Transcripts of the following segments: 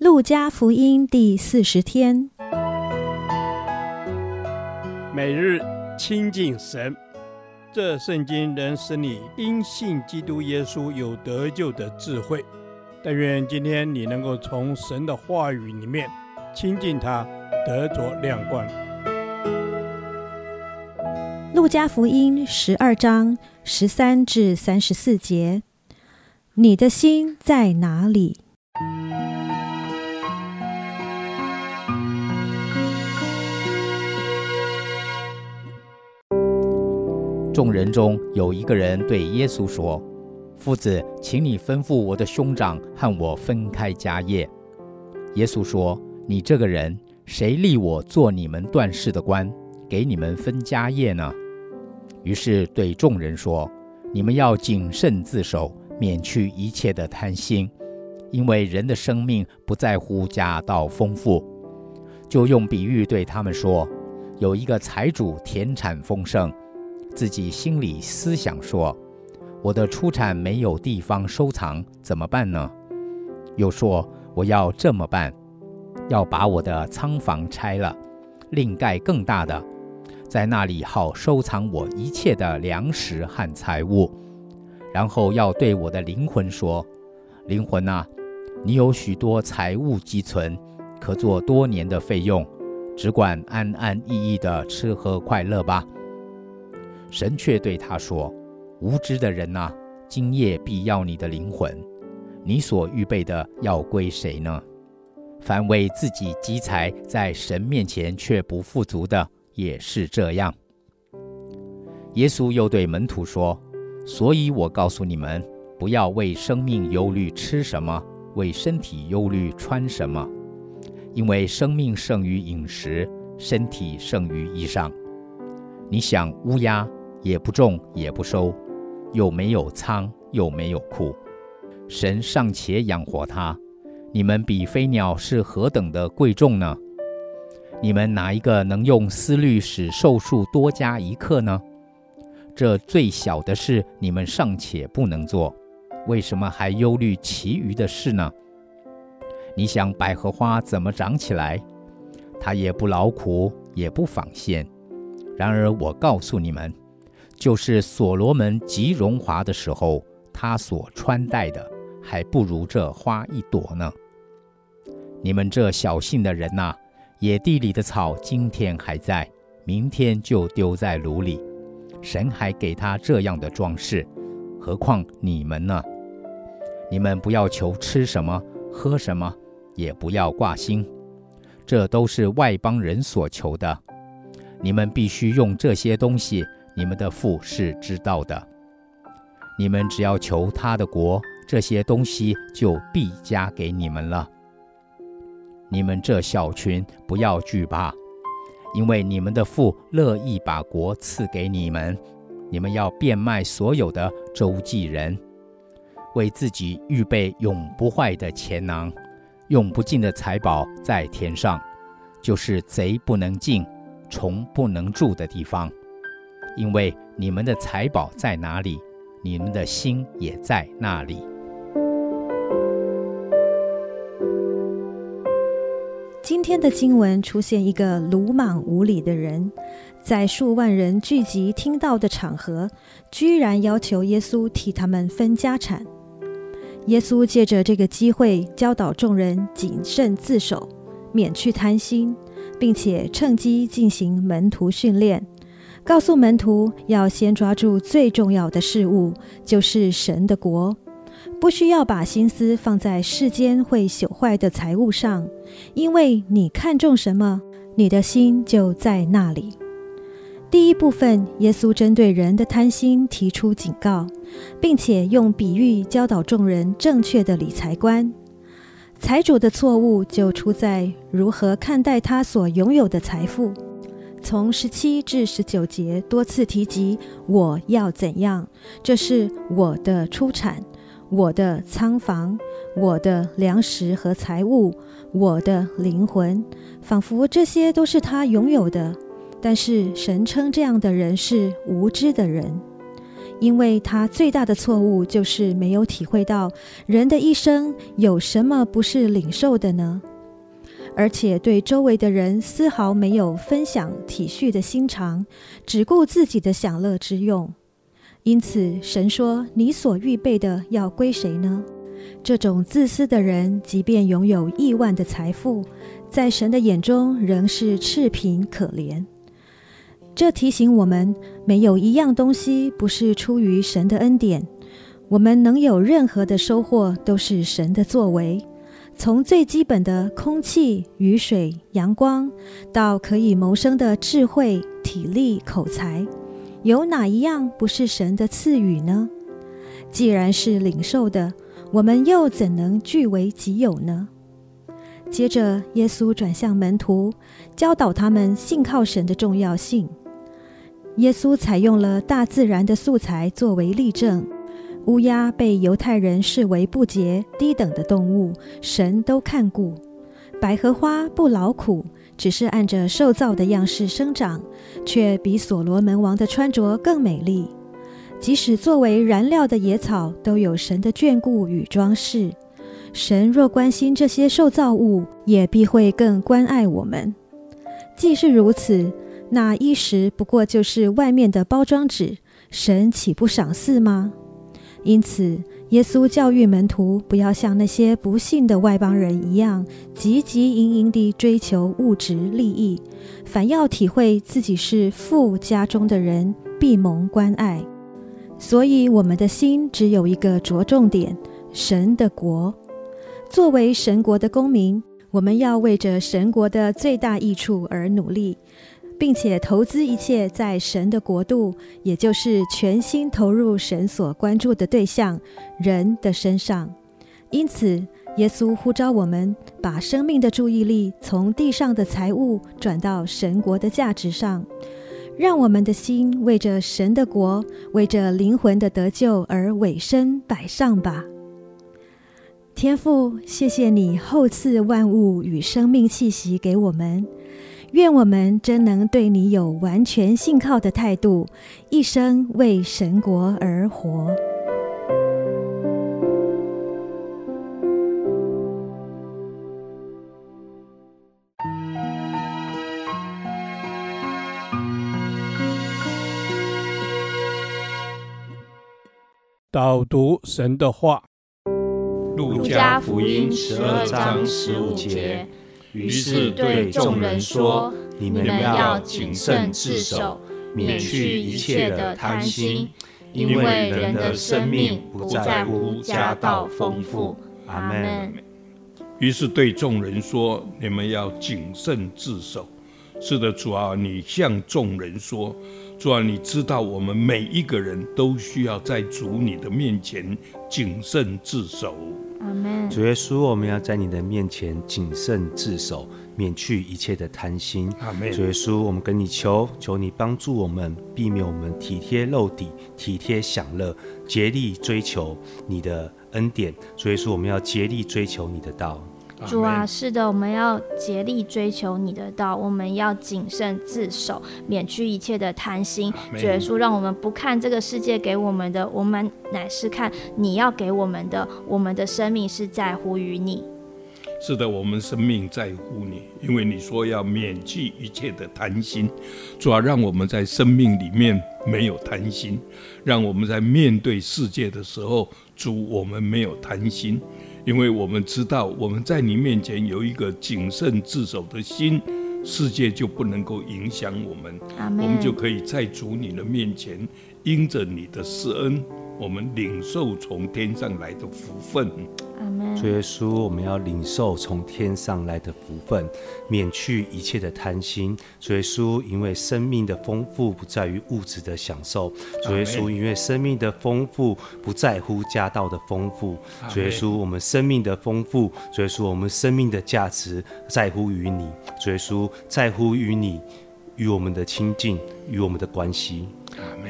路加福音第四十天，每日亲近神，这圣经能使你因信基督耶稣有得救的智慧。但愿今天你能够从神的话语里面亲近他，得着亮光。路加福音十二章十三至三十四节，你的心在哪里？众人中有一个人对耶稣说：“夫子，请你吩咐我的兄长和我分开家业。”耶稣说：“你这个人，谁立我做你们断事的官，给你们分家业呢？”于是对众人说：“你们要谨慎自守，免去一切的贪心，因为人的生命不在乎家道丰富。”就用比喻对他们说：“有一个财主田产丰盛。”自己心里思想说：“我的出产没有地方收藏，怎么办呢？”又说：“我要这么办，要把我的仓房拆了，另盖更大的，在那里好收藏我一切的粮食和财物。然后要对我的灵魂说：‘灵魂啊，你有许多财物积存，可做多年的费用，只管安安逸逸的吃喝快乐吧。’”神却对他说：“无知的人啊，今夜必要你的灵魂，你所预备的要归谁呢？凡为自己积财，在神面前却不富足的，也是这样。”耶稣又对门徒说：“所以我告诉你们，不要为生命忧虑吃什么，为身体忧虑穿什么，因为生命胜于饮食，身体胜于衣裳。你想乌鸦？”也不种，也不收，又没有仓，又没有库，神尚且养活它，你们比飞鸟是何等的贵重呢？你们哪一个能用思虑使寿数多加一刻呢？这最小的事你们尚且不能做，为什么还忧虑其余的事呢？你想百合花怎么长起来？它也不劳苦，也不纺线。然而我告诉你们。就是所罗门极荣华的时候，他所穿戴的还不如这花一朵呢。你们这小信的人呐，野地里的草今天还在，明天就丢在炉里。神还给他这样的装饰，何况你们呢？你们不要求吃什么、喝什么，也不要挂心，这都是外邦人所求的。你们必须用这些东西。你们的父是知道的，你们只要求他的国，这些东西就必加给你们了。你们这小群不要惧怕，因为你们的父乐意把国赐给你们。你们要变卖所有的，周济人，为自己预备永不坏的钱囊，用不尽的财宝在天上，就是贼不能进，虫不能住的地方。因为你们的财宝在哪里，你们的心也在那里。今天的经文出现一个鲁莽无礼的人，在数万人聚集听到的场合，居然要求耶稣替他们分家产。耶稣借着这个机会教导众人谨慎自守，免去贪心，并且趁机进行门徒训练。告诉门徒要先抓住最重要的事物，就是神的国，不需要把心思放在世间会朽坏的财物上，因为你看中什么，你的心就在那里。第一部分，耶稣针对人的贪心提出警告，并且用比喻教导众人正确的理财观。财主的错误就出在如何看待他所拥有的财富。从十七至十九节多次提及我要怎样，这是我的出产，我的仓房，我的粮食和财物，我的灵魂，仿佛这些都是他拥有的。但是神称这样的人是无知的人。因为他最大的错误就是没有体会到人的一生有什么不是领受的呢？而且对周围的人丝毫没有分享体恤的心肠，只顾自己的享乐之用。因此，神说：“你所预备的要归谁呢？”这种自私的人，即便拥有亿万的财富，在神的眼中仍是赤贫可怜。这提醒我们，没有一样东西不是出于神的恩典。我们能有任何的收获，都是神的作为。从最基本的空气、雨水、阳光，到可以谋生的智慧、体力、口才，有哪一样不是神的赐予呢？既然是领受的，我们又怎能据为己有呢？接着，耶稣转向门徒，教导他们信靠神的重要性。耶稣采用了大自然的素材作为例证。乌鸦被犹太人视为不洁、低等的动物，神都看顾。百合花不劳苦，只是按着受造的样式生长，却比所罗门王的穿着更美丽。即使作为燃料的野草，都有神的眷顾与装饰。神若关心这些受造物，也必会更关爱我们。既是如此，那衣食不过就是外面的包装纸，神岂不赏赐吗？因此，耶稣教育门徒不要像那些不信的外邦人一样，汲汲营营地追求物质利益，反要体会自己是富家中的人，必蒙关爱。所以，我们的心只有一个着重点：神的国。作为神国的公民，我们要为着神国的最大益处而努力。并且投资一切在神的国度，也就是全心投入神所关注的对象人的身上。因此，耶稣呼召我们把生命的注意力从地上的财物转到神国的价值上，让我们的心为着神的国，为着灵魂的得救而委身摆上吧。天父，谢谢你厚赐万物与生命气息给我们。愿我们真能对你有完全信靠的态度，一生为神国而活。导读神的话，《路加福音》十二章十五节。于是对众人说：“你们要谨慎自守，免去一切的贪心，因为人的生命不在乎家道丰富。”阿门。于是对众人说：“你们要谨慎自守。”是的，主啊，你向众人说：“主啊，你知道我们每一个人都需要在主你的面前谨慎自守。”主耶稣，我们要在你的面前谨慎自守，免去一切的贪心。主耶稣，我们跟你求，求你帮助我们，避免我们体贴肉体、体贴享乐，竭力追求你的恩典。主耶稣，我们要竭力追求你的道。主啊，是的，我们要竭力追求你的道，我们要谨慎自守，免去一切的贪心。主耶稣，让我们不看这个世界给我们的，我们乃是看你要给我们的。我们的生命是在乎于你。是的，我们生命在乎你，因为你说要免去一切的贪心。主啊，让我们在生命里面没有贪心，让我们在面对世界的时候，主，我们没有贪心。因为我们知道，我们在你面前有一个谨慎自守的心，世界就不能够影响我们，我们就可以在主你的面前，因着你的施恩。我们领受从天上来的福分，主耶稣，我们要领受从天上来的福分，免去一切的贪心。主耶稣，因为生命的丰富不在于物质的享受。主耶稣，因为生命的丰富不在乎家道的丰富。主耶稣，我们生命的丰富，主耶稣，我们生命的价值在乎于你。主耶稣，在乎于你与我们的亲近与我们的关系。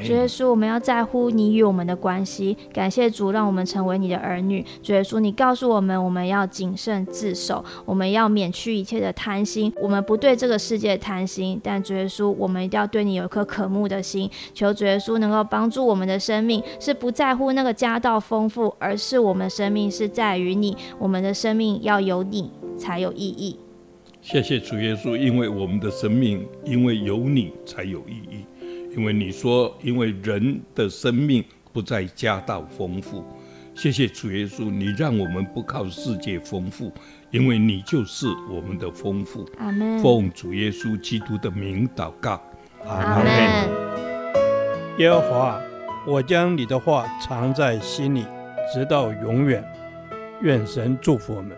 主耶稣，我们要在乎你与我们的关系。感谢主，让我们成为你的儿女。主耶稣，你告诉我们，我们要谨慎自守，我们要免去一切的贪心。我们不对这个世界贪心，但主耶稣，我们一定要对你有一颗渴慕的心。求主耶稣能够帮助我们的生命，是不在乎那个家道丰富，而是我们生命是在于你。我们的生命要有你才有意义。谢谢主耶稣，因为我们的生命因为有你才有意义。因为你说，因为人的生命不在家道丰富。谢谢主耶稣，你让我们不靠世界丰富，因为你就是我们的丰富。阿门。奉主耶稣基督的名祷告。阿门。耶和华，我将你的话藏在心里，直到永远。愿神祝福我们。